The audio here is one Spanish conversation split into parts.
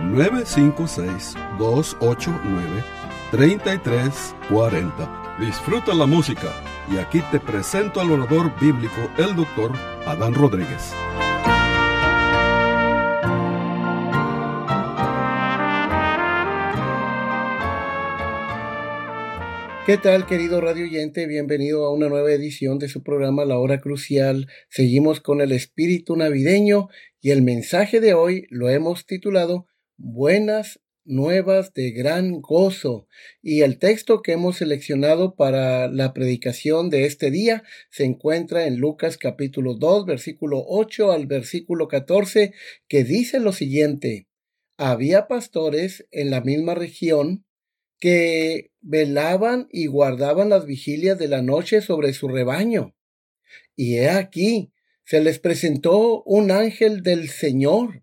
956-289-3340. Disfruta la música y aquí te presento al orador bíblico, el doctor Adán Rodríguez. ¿Qué tal, querido radio oyente? Bienvenido a una nueva edición de su programa La Hora Crucial. Seguimos con el espíritu navideño y el mensaje de hoy lo hemos titulado Buenas nuevas de gran gozo. Y el texto que hemos seleccionado para la predicación de este día se encuentra en Lucas capítulo 2, versículo 8 al versículo 14, que dice lo siguiente. Había pastores en la misma región que velaban y guardaban las vigilias de la noche sobre su rebaño. Y he aquí, se les presentó un ángel del Señor,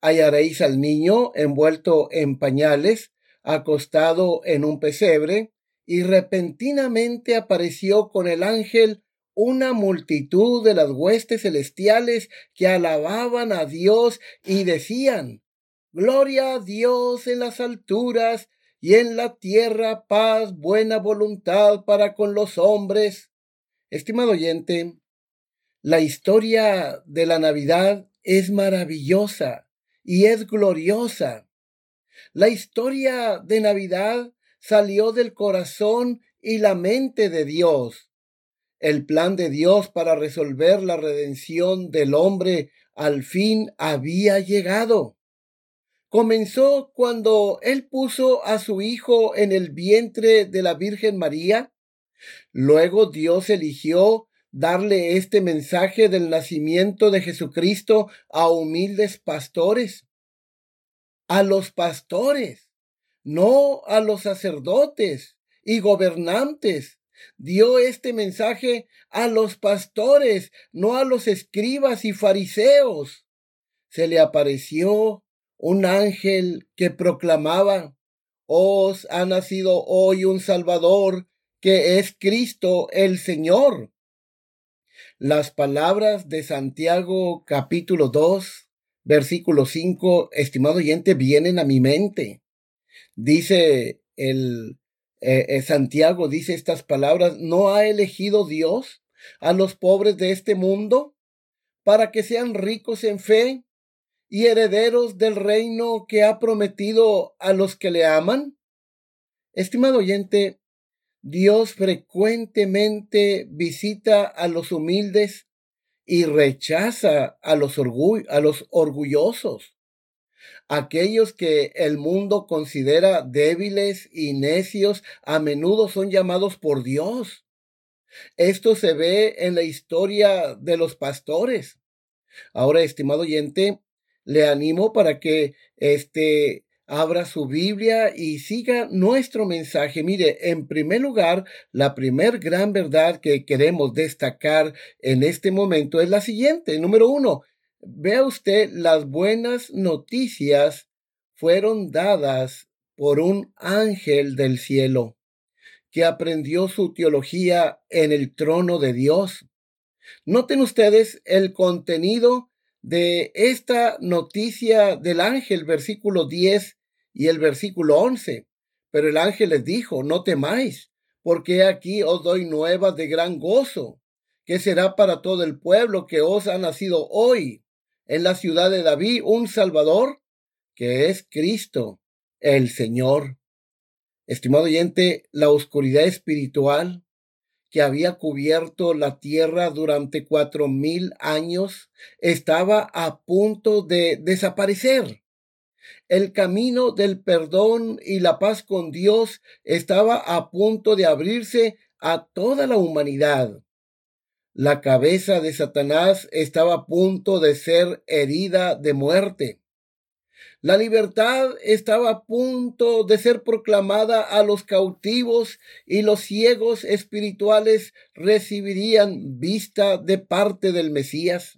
Hallaréis al niño envuelto en pañales, acostado en un pesebre, y repentinamente apareció con el ángel una multitud de las huestes celestiales que alababan a Dios y decían, Gloria a Dios en las alturas y en la tierra paz, buena voluntad para con los hombres. Estimado oyente, la historia de la Navidad es maravillosa y es gloriosa. La historia de Navidad salió del corazón y la mente de Dios. El plan de Dios para resolver la redención del hombre al fin había llegado comenzó cuando él puso a su hijo en el vientre de la Virgen María. Luego Dios eligió darle este mensaje del nacimiento de Jesucristo a humildes pastores. A los pastores, no a los sacerdotes y gobernantes. Dio este mensaje a los pastores, no a los escribas y fariseos. Se le apareció un ángel que proclamaba, Os ha nacido hoy un Salvador, que es Cristo el Señor. Las palabras de Santiago capítulo 2, versículo 5, estimado oyente, vienen a mi mente. Dice el eh, eh, Santiago, dice estas palabras, ¿no ha elegido Dios a los pobres de este mundo para que sean ricos en fe y herederos del reino que ha prometido a los que le aman? Estimado oyente, Dios frecuentemente visita a los humildes y rechaza a los, a los orgullosos, aquellos que el mundo considera débiles y necios, a menudo son llamados por Dios. Esto se ve en la historia de los pastores. Ahora, estimado oyente, le animo para que este abra su Biblia y siga nuestro mensaje. Mire, en primer lugar, la primer gran verdad que queremos destacar en este momento es la siguiente. Número uno, vea usted, las buenas noticias fueron dadas por un ángel del cielo que aprendió su teología en el trono de Dios. Noten ustedes el contenido de esta noticia del ángel, versículo 10 y el versículo 11. Pero el ángel les dijo, no temáis, porque aquí os doy nuevas de gran gozo, que será para todo el pueblo que os ha nacido hoy en la ciudad de David un Salvador, que es Cristo, el Señor. Estimado oyente, la oscuridad espiritual que había cubierto la tierra durante cuatro mil años estaba a punto de desaparecer. El camino del perdón y la paz con Dios estaba a punto de abrirse a toda la humanidad. La cabeza de Satanás estaba a punto de ser herida de muerte. La libertad estaba a punto de ser proclamada a los cautivos y los ciegos espirituales recibirían vista de parte del Mesías.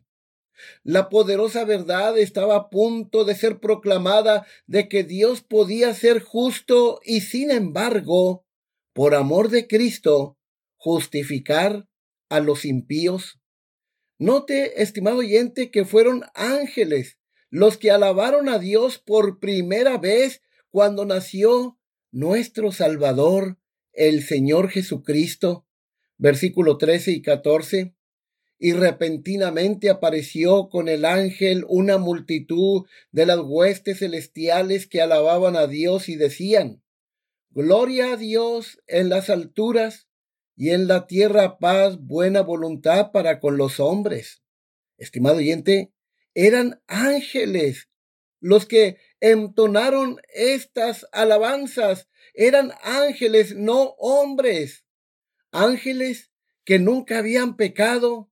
La poderosa verdad estaba a punto de ser proclamada de que Dios podía ser justo y sin embargo, por amor de Cristo, justificar a los impíos. Note, estimado oyente, que fueron ángeles los que alabaron a Dios por primera vez cuando nació nuestro Salvador, el Señor Jesucristo. Versículo 13 y 14. Y repentinamente apareció con el ángel una multitud de las huestes celestiales que alababan a Dios y decían, Gloria a Dios en las alturas y en la tierra paz, buena voluntad para con los hombres. Estimado oyente, eran ángeles los que entonaron estas alabanzas. Eran ángeles, no hombres. Ángeles que nunca habían pecado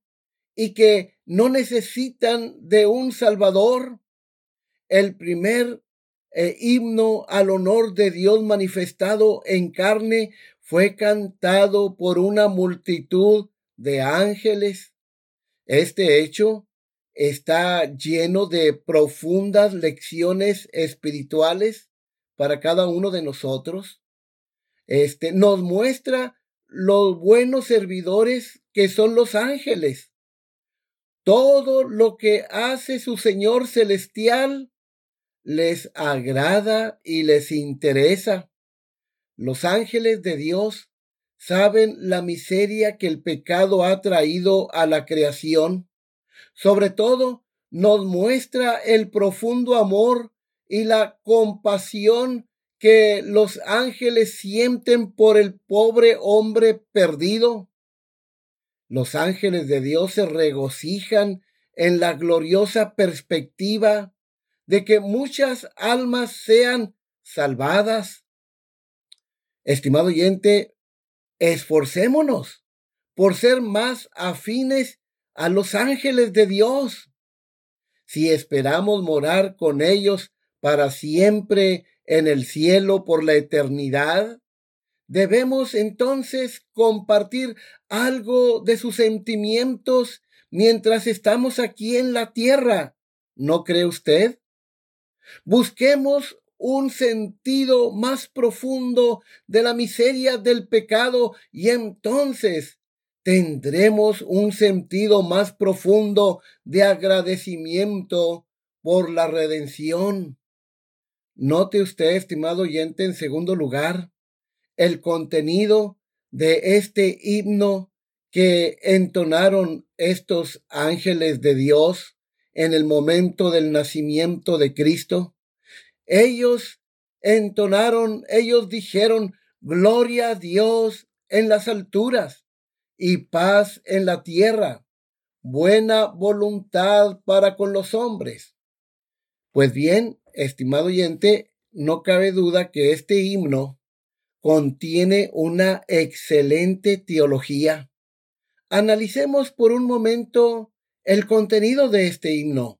y que no necesitan de un Salvador. El primer eh, himno al honor de Dios manifestado en carne fue cantado por una multitud de ángeles. Este hecho está lleno de profundas lecciones espirituales para cada uno de nosotros. Este nos muestra los buenos servidores que son los ángeles. Todo lo que hace su Señor celestial les agrada y les interesa. Los ángeles de Dios saben la miseria que el pecado ha traído a la creación sobre todo, nos muestra el profundo amor y la compasión que los ángeles sienten por el pobre hombre perdido. Los ángeles de Dios se regocijan en la gloriosa perspectiva de que muchas almas sean salvadas. Estimado oyente, esforcémonos por ser más afines a los ángeles de Dios. Si esperamos morar con ellos para siempre en el cielo por la eternidad, debemos entonces compartir algo de sus sentimientos mientras estamos aquí en la tierra. ¿No cree usted? Busquemos un sentido más profundo de la miseria del pecado y entonces tendremos un sentido más profundo de agradecimiento por la redención. Note usted, estimado oyente, en segundo lugar, el contenido de este himno que entonaron estos ángeles de Dios en el momento del nacimiento de Cristo. Ellos entonaron, ellos dijeron, Gloria a Dios en las alturas y paz en la tierra, buena voluntad para con los hombres. Pues bien, estimado oyente, no cabe duda que este himno contiene una excelente teología. Analicemos por un momento el contenido de este himno.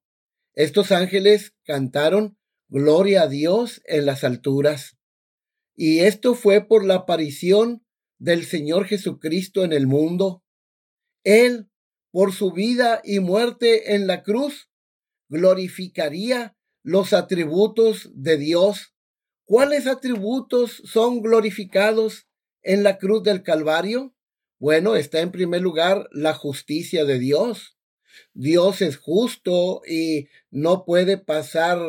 Estos ángeles cantaron Gloria a Dios en las alturas. Y esto fue por la aparición del Señor Jesucristo en el mundo. Él, por su vida y muerte en la cruz, glorificaría los atributos de Dios. ¿Cuáles atributos son glorificados en la cruz del Calvario? Bueno, está en primer lugar la justicia de Dios. Dios es justo y no puede pasar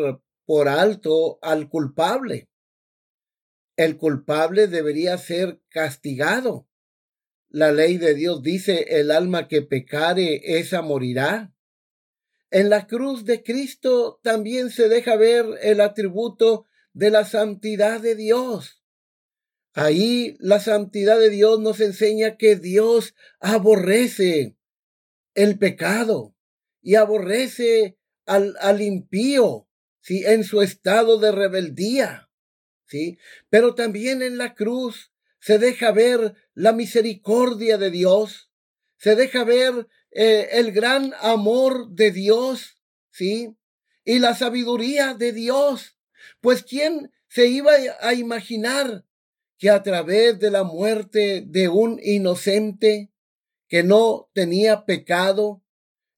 por alto al culpable el culpable debería ser castigado. La ley de Dios dice, el alma que pecare, esa morirá. En la cruz de Cristo también se deja ver el atributo de la santidad de Dios. Ahí la santidad de Dios nos enseña que Dios aborrece el pecado y aborrece al, al impío, ¿sí? En su estado de rebeldía, ¿sí? Pero también en la cruz se deja ver la misericordia de Dios, se deja ver eh, el gran amor de Dios, ¿sí? Y la sabiduría de Dios. Pues ¿quién se iba a imaginar que a través de la muerte de un inocente que no tenía pecado,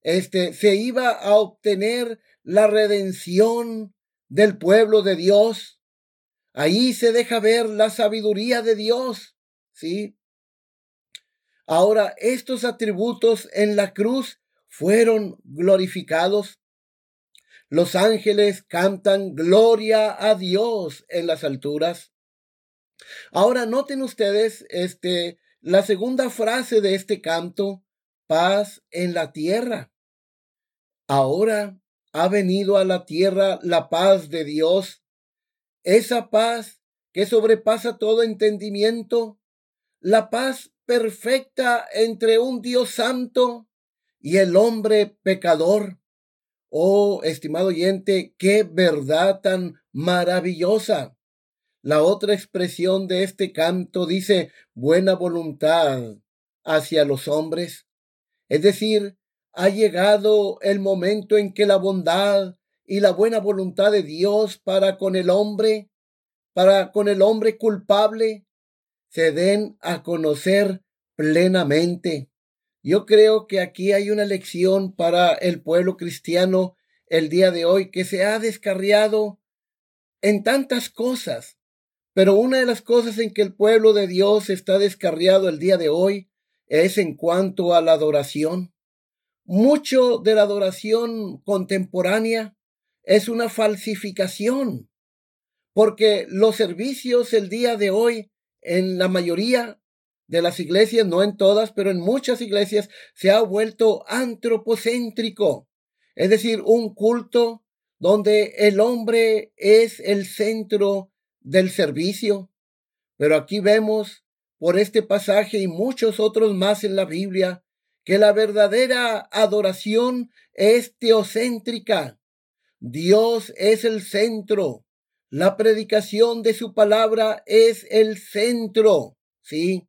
este, se iba a obtener la redención del pueblo de Dios? Ahí se deja ver la sabiduría de Dios, ¿sí? Ahora, estos atributos en la cruz fueron glorificados. Los ángeles cantan gloria a Dios en las alturas. Ahora, noten ustedes este, la segunda frase de este canto, paz en la tierra. Ahora ha venido a la tierra la paz de Dios, esa paz que sobrepasa todo entendimiento, la paz perfecta entre un Dios santo y el hombre pecador. Oh, estimado oyente, qué verdad tan maravillosa. La otra expresión de este canto dice buena voluntad hacia los hombres. Es decir, ha llegado el momento en que la bondad y la buena voluntad de Dios para con el hombre, para con el hombre culpable, se den a conocer plenamente. Yo creo que aquí hay una lección para el pueblo cristiano el día de hoy que se ha descarriado en tantas cosas. Pero una de las cosas en que el pueblo de Dios está descarriado el día de hoy es en cuanto a la adoración. Mucho de la adoración contemporánea es una falsificación, porque los servicios el día de hoy en la mayoría de las iglesias, no en todas, pero en muchas iglesias, se ha vuelto antropocéntrico, es decir, un culto donde el hombre es el centro del servicio. Pero aquí vemos por este pasaje y muchos otros más en la Biblia que la verdadera adoración es teocéntrica. Dios es el centro. La predicación de su palabra es el centro, ¿sí?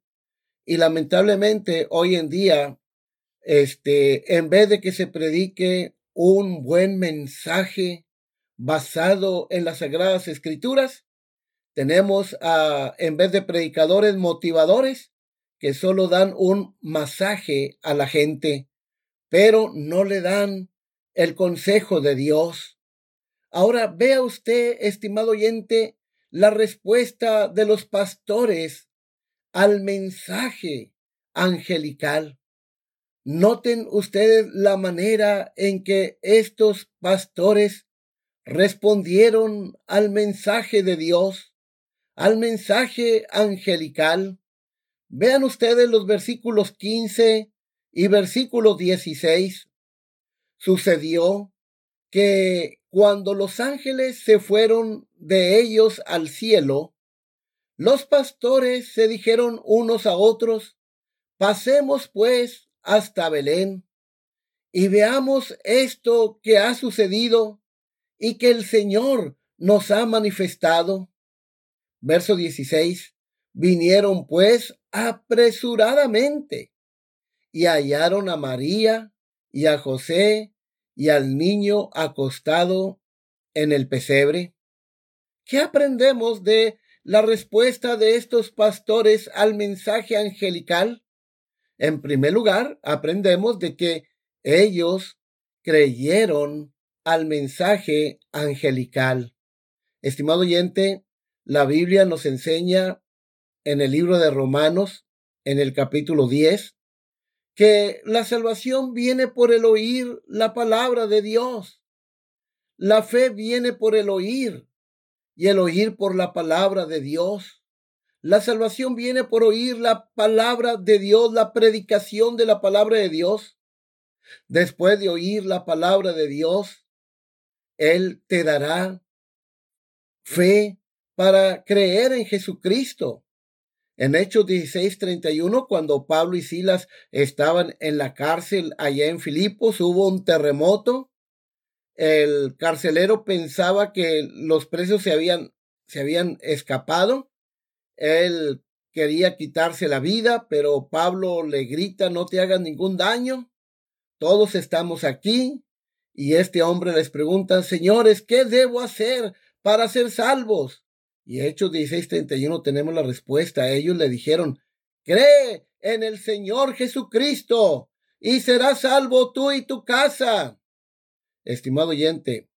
Y lamentablemente hoy en día, este, en vez de que se predique un buen mensaje basado en las sagradas escrituras, tenemos a, en vez de predicadores motivadores que solo dan un masaje a la gente, pero no le dan el consejo de Dios. Ahora vea usted, estimado oyente, la respuesta de los pastores al mensaje angelical. Noten ustedes la manera en que estos pastores respondieron al mensaje de Dios, al mensaje angelical. Vean ustedes los versículos 15 y versículo 16. Sucedió que cuando los ángeles se fueron de ellos al cielo, los pastores se dijeron unos a otros, pasemos pues hasta Belén y veamos esto que ha sucedido y que el Señor nos ha manifestado. Verso 16. Vinieron pues apresuradamente y hallaron a María y a José y al niño acostado en el pesebre? ¿Qué aprendemos de la respuesta de estos pastores al mensaje angelical? En primer lugar, aprendemos de que ellos creyeron al mensaje angelical. Estimado oyente, la Biblia nos enseña en el libro de Romanos, en el capítulo 10, que la salvación viene por el oír la palabra de Dios. La fe viene por el oír y el oír por la palabra de Dios. La salvación viene por oír la palabra de Dios, la predicación de la palabra de Dios. Después de oír la palabra de Dios, Él te dará fe para creer en Jesucristo. En Hechos 16:31, cuando Pablo y Silas estaban en la cárcel allá en Filipos, hubo un terremoto. El carcelero pensaba que los presos se habían, se habían escapado. Él quería quitarse la vida, pero Pablo le grita, no te hagas ningún daño. Todos estamos aquí. Y este hombre les pregunta, señores, ¿qué debo hacer para ser salvos? Y Hechos 16:31 tenemos la respuesta. Ellos le dijeron, cree en el Señor Jesucristo y serás salvo tú y tu casa. Estimado oyente,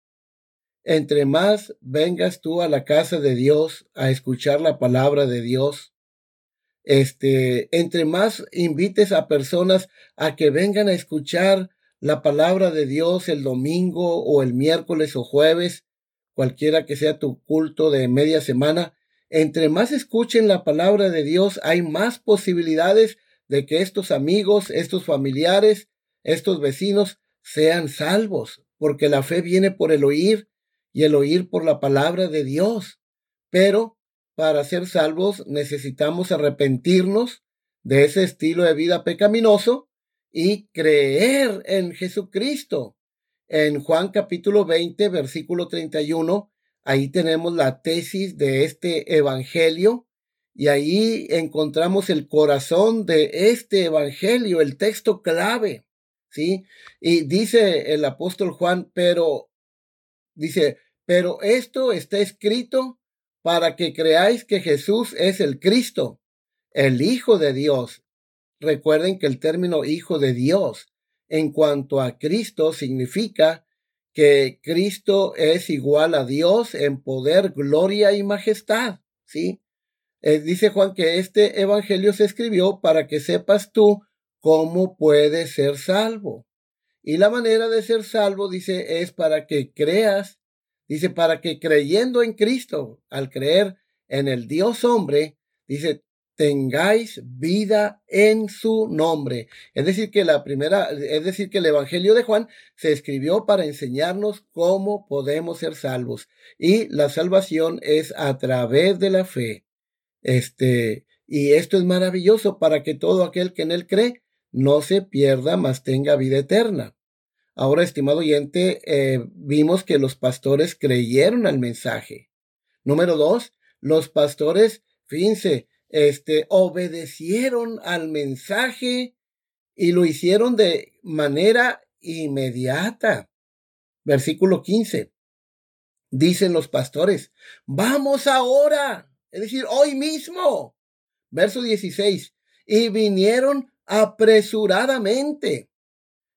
entre más vengas tú a la casa de Dios a escuchar la palabra de Dios, este, entre más invites a personas a que vengan a escuchar la palabra de Dios el domingo o el miércoles o jueves, cualquiera que sea tu culto de media semana, entre más escuchen la palabra de Dios, hay más posibilidades de que estos amigos, estos familiares, estos vecinos sean salvos, porque la fe viene por el oír y el oír por la palabra de Dios. Pero para ser salvos necesitamos arrepentirnos de ese estilo de vida pecaminoso y creer en Jesucristo en Juan capítulo 20, versículo 31, ahí tenemos la tesis de este evangelio y ahí encontramos el corazón de este evangelio, el texto clave, ¿sí? Y dice el apóstol Juan, pero, dice, pero esto está escrito para que creáis que Jesús es el Cristo, el Hijo de Dios. Recuerden que el término Hijo de Dios en cuanto a Cristo significa que Cristo es igual a Dios en poder, gloria y majestad, ¿sí? Eh, dice Juan que este evangelio se escribió para que sepas tú cómo puedes ser salvo. Y la manera de ser salvo, dice, es para que creas, dice, para que creyendo en Cristo, al creer en el Dios hombre, dice, tengáis vida en su nombre. Es decir, que la primera, es decir, que el Evangelio de Juan se escribió para enseñarnos cómo podemos ser salvos. Y la salvación es a través de la fe. Este, y esto es maravilloso para que todo aquel que en él cree no se pierda, mas tenga vida eterna. Ahora, estimado oyente, eh, vimos que los pastores creyeron al mensaje. Número dos, los pastores, fíjense, este, obedecieron al mensaje y lo hicieron de manera inmediata. Versículo 15. Dicen los pastores, vamos ahora, es decir, hoy mismo. Verso 16. Y vinieron apresuradamente.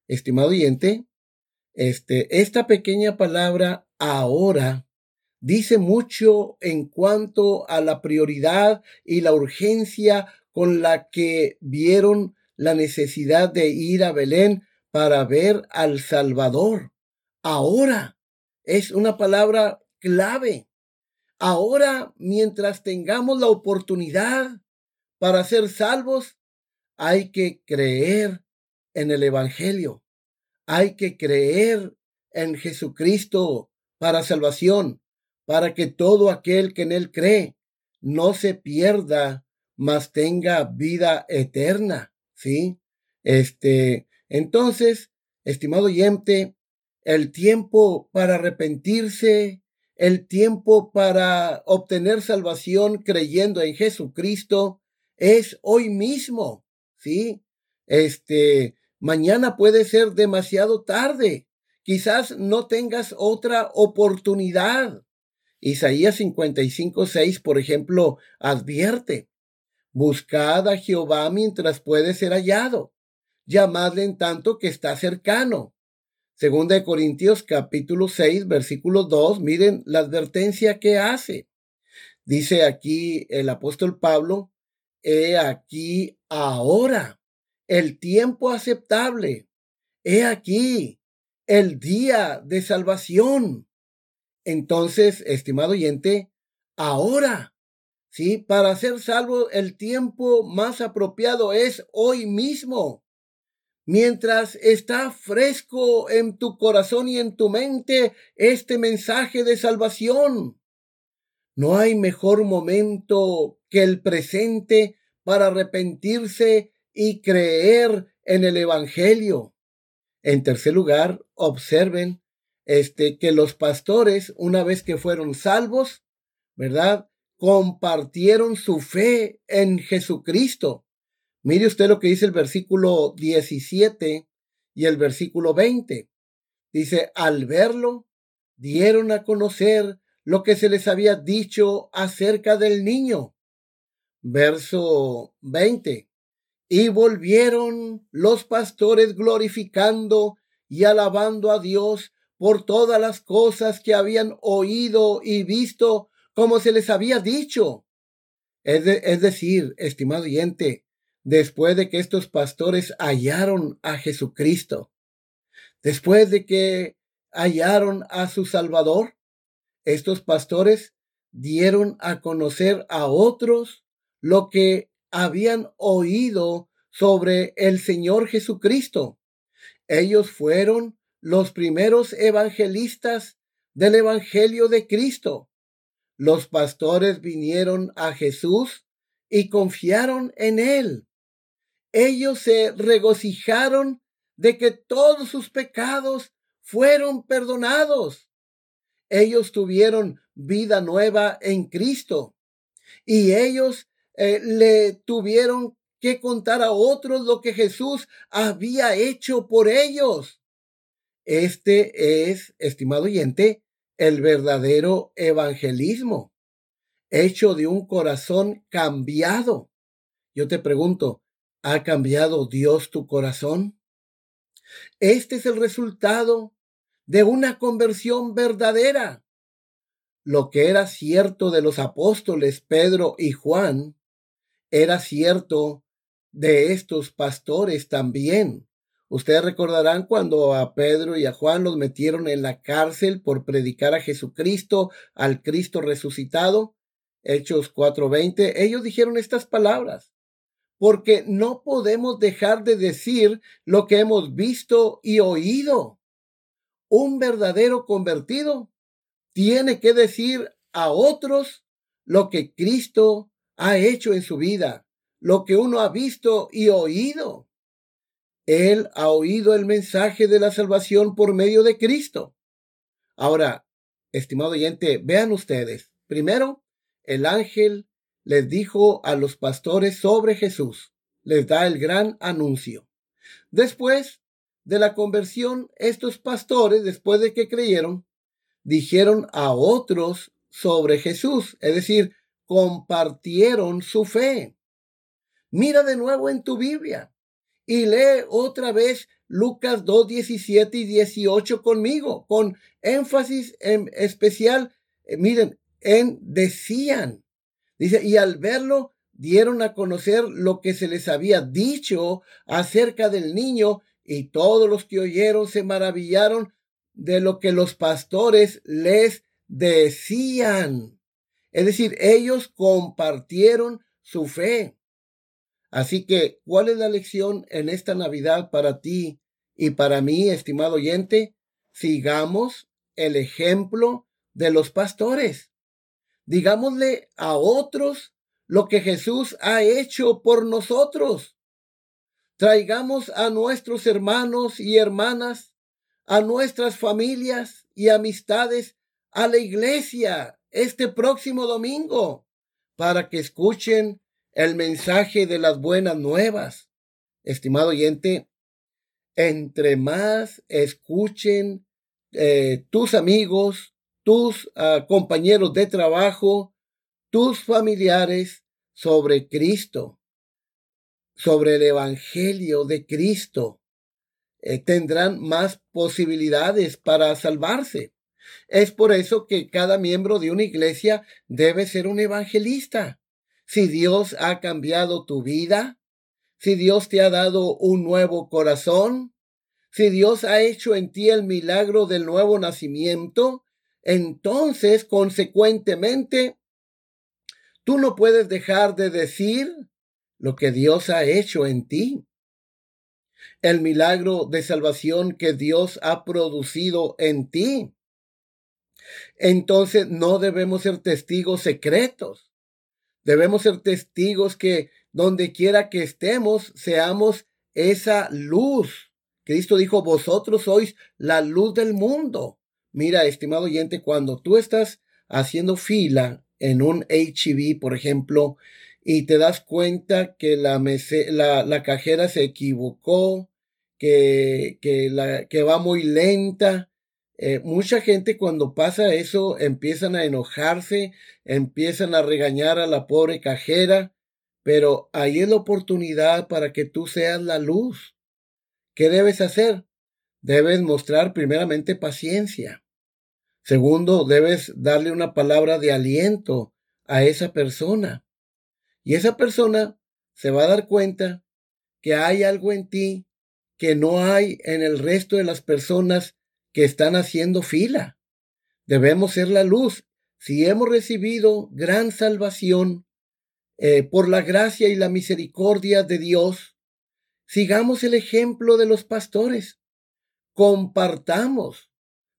Estimado oyente, este, esta pequeña palabra ahora dice mucho en cuanto a la prioridad y la urgencia con la que vieron la necesidad de ir a Belén para ver al Salvador. Ahora es una palabra clave. Ahora, mientras tengamos la oportunidad para ser salvos, hay que creer en el Evangelio. Hay que creer en Jesucristo para salvación para que todo aquel que en él cree no se pierda, mas tenga vida eterna, ¿sí? Este, entonces, estimado oyente, el tiempo para arrepentirse, el tiempo para obtener salvación creyendo en Jesucristo es hoy mismo, ¿sí? Este, mañana puede ser demasiado tarde. Quizás no tengas otra oportunidad. Isaías 55, 6, por ejemplo, advierte, buscad a Jehová mientras puede ser hallado, llamadle en tanto que está cercano. Segunda de Corintios capítulo 6, versículo 2, miren la advertencia que hace. Dice aquí el apóstol Pablo, he aquí ahora el tiempo aceptable, he aquí el día de salvación. Entonces, estimado oyente, ahora, ¿sí? Para ser salvo, el tiempo más apropiado es hoy mismo. Mientras está fresco en tu corazón y en tu mente este mensaje de salvación. No hay mejor momento que el presente para arrepentirse y creer en el Evangelio. En tercer lugar, observen este, que los pastores, una vez que fueron salvos, ¿verdad? Compartieron su fe en Jesucristo. Mire usted lo que dice el versículo 17 y el versículo 20. Dice, al verlo, dieron a conocer lo que se les había dicho acerca del niño. Verso 20. Y volvieron los pastores glorificando y alabando a Dios por todas las cosas que habían oído y visto como se les había dicho. Es, decir, estimado oyente, después de que estos pastores hallaron a Jesucristo, después de que hallaron a su Salvador, estos pastores dieron a conocer a otros lo que habían oído sobre el Señor Jesucristo. Ellos fueron los primeros evangelistas del Evangelio de Cristo. Los pastores vinieron a Jesús y confiaron en Él. Ellos se regocijaron de que todos sus pecados fueron perdonados. Ellos tuvieron vida nueva en Cristo y ellos eh, le tuvieron que contar a otros lo que Jesús había hecho por ellos. Este es, estimado oyente, el verdadero evangelismo, hecho de un corazón cambiado. Yo te pregunto, ¿ha cambiado Dios tu corazón? Este es el resultado de una conversión verdadera. Lo que era cierto de los apóstoles Pedro y Juan, era cierto de estos pastores también. Ustedes recordarán cuando a Pedro y a Juan los metieron en la cárcel por predicar a Jesucristo, al Cristo resucitado. Hechos 4:20, ellos dijeron estas palabras, porque no podemos dejar de decir lo que hemos visto y oído. Un verdadero convertido tiene que decir a otros lo que Cristo ha hecho en su vida, lo que uno ha visto y oído. Él ha oído el mensaje de la salvación por medio de Cristo. Ahora, estimado oyente, vean ustedes. Primero, el ángel les dijo a los pastores sobre Jesús. Les da el gran anuncio. Después de la conversión, estos pastores, después de que creyeron, dijeron a otros sobre Jesús. Es decir, compartieron su fe. Mira de nuevo en tu Biblia y lee otra vez Lucas 2, 17 y 18 conmigo, con énfasis en especial, eh, miren, en decían. Dice, y al verlo dieron a conocer lo que se les había dicho acerca del niño y todos los que oyeron se maravillaron de lo que los pastores les decían. Es decir, ellos compartieron su fe. Así que, ¿cuál es la lección en esta Navidad para ti y para mí, estimado oyente? Sigamos el ejemplo de los pastores. Digámosle a otros lo que Jesús ha hecho por nosotros. Traigamos a nuestros hermanos y hermanas, a nuestras familias y amistades a la iglesia este próximo domingo para que escuchen el mensaje de las buenas nuevas. Estimado oyente, entre más escuchen eh, tus amigos, tus ah, compañeros de trabajo, tus familiares sobre Cristo, sobre el Evangelio de Cristo, eh, tendrán más posibilidades para salvarse. Es por eso que cada miembro de una iglesia debe ser un evangelista. Si Dios ha cambiado tu vida, si Dios te ha dado un nuevo corazón, si Dios ha hecho en ti el milagro del nuevo nacimiento, entonces, consecuentemente, tú no puedes dejar de decir lo que Dios ha hecho en ti. El milagro de salvación que Dios ha producido en ti. Entonces no debemos ser testigos secretos. Debemos ser testigos que donde quiera que estemos, seamos esa luz. Cristo dijo, vosotros sois la luz del mundo. Mira, estimado oyente, cuando tú estás haciendo fila en un HB, por ejemplo, y te das cuenta que la, la, la cajera se equivocó, que, que, la, que va muy lenta. Eh, mucha gente cuando pasa eso empiezan a enojarse, empiezan a regañar a la pobre cajera, pero ahí es la oportunidad para que tú seas la luz. ¿Qué debes hacer? Debes mostrar primeramente paciencia. Segundo, debes darle una palabra de aliento a esa persona. Y esa persona se va a dar cuenta que hay algo en ti que no hay en el resto de las personas que están haciendo fila. Debemos ser la luz. Si hemos recibido gran salvación eh, por la gracia y la misericordia de Dios, sigamos el ejemplo de los pastores. Compartamos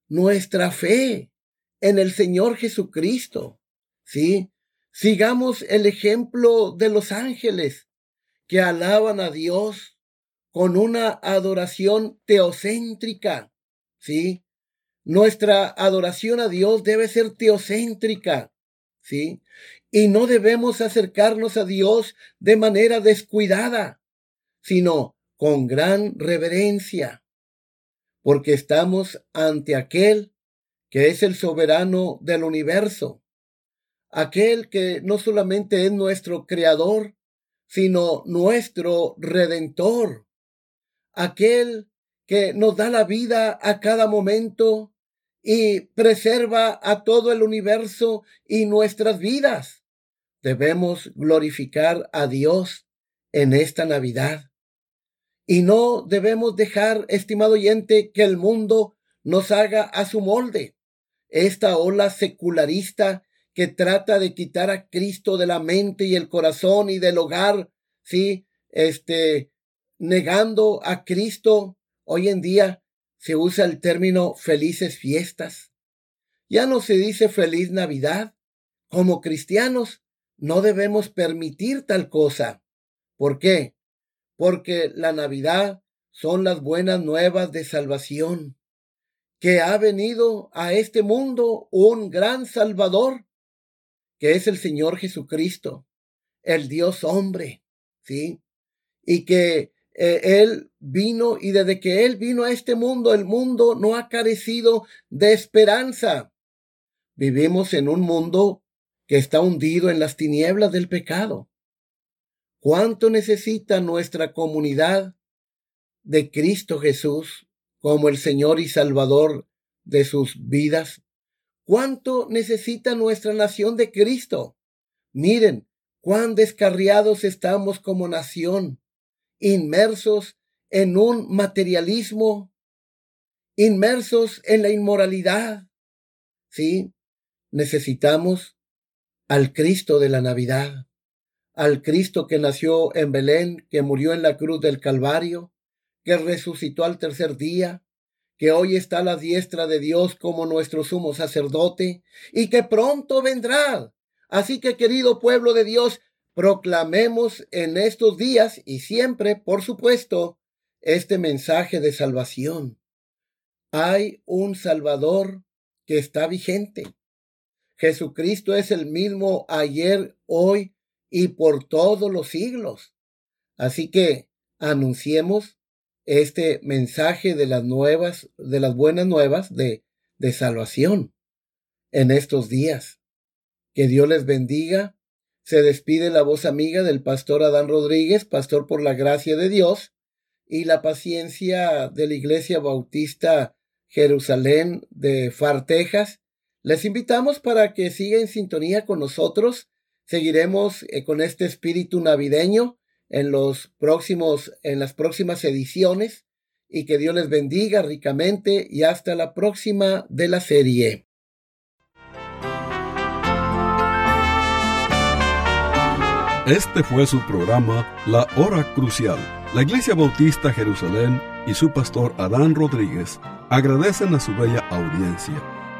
nuestra fe en el Señor Jesucristo. Sí, Sigamos el ejemplo de los ángeles que alaban a Dios con una adoración teocéntrica. ¿Sí? Nuestra adoración a Dios debe ser teocéntrica. ¿Sí? Y no debemos acercarnos a Dios de manera descuidada, sino con gran reverencia, porque estamos ante aquel que es el soberano del universo aquel que no solamente es nuestro creador, sino nuestro redentor, aquel que nos da la vida a cada momento y preserva a todo el universo y nuestras vidas. Debemos glorificar a Dios en esta Navidad. Y no debemos dejar, estimado oyente, que el mundo nos haga a su molde. Esta ola secularista que trata de quitar a Cristo de la mente y el corazón y del hogar, ¿sí? Este, negando a Cristo. Hoy en día se usa el término felices fiestas. Ya no se dice feliz Navidad. Como cristianos no debemos permitir tal cosa. ¿Por qué? Porque la Navidad son las buenas nuevas de salvación, que ha venido a este mundo un gran Salvador que es el Señor Jesucristo, el Dios hombre, ¿sí? Y que eh, Él vino y desde que Él vino a este mundo, el mundo no ha carecido de esperanza. Vivimos en un mundo que está hundido en las tinieblas del pecado. ¿Cuánto necesita nuestra comunidad de Cristo Jesús como el Señor y Salvador de sus vidas? ¿Cuánto necesita nuestra nación de Cristo? Miren, cuán descarriados estamos como nación, inmersos en un materialismo, inmersos en la inmoralidad. Sí, necesitamos al Cristo de la Navidad, al Cristo que nació en Belén, que murió en la cruz del Calvario, que resucitó al tercer día, que hoy está a la diestra de Dios como nuestro sumo sacerdote y que pronto vendrá. Así que, querido pueblo de Dios, proclamemos en estos días y siempre, por supuesto, este mensaje de salvación. Hay un Salvador que está vigente. Jesucristo es el mismo ayer, hoy y por todos los siglos. Así que anunciemos este mensaje de las nuevas, de las buenas nuevas de, de salvación en estos días. Que Dios les bendiga. Se despide la voz amiga del pastor Adán Rodríguez, pastor por la gracia de Dios y la paciencia de la Iglesia Bautista Jerusalén de Far, Texas. Les invitamos para que siga en sintonía con nosotros. Seguiremos eh, con este espíritu navideño en los próximos, en las próximas ediciones y que Dios les bendiga ricamente y hasta la próxima de la serie. Este fue su programa La Hora Crucial. La Iglesia Bautista Jerusalén y su pastor Adán Rodríguez agradecen a su bella audiencia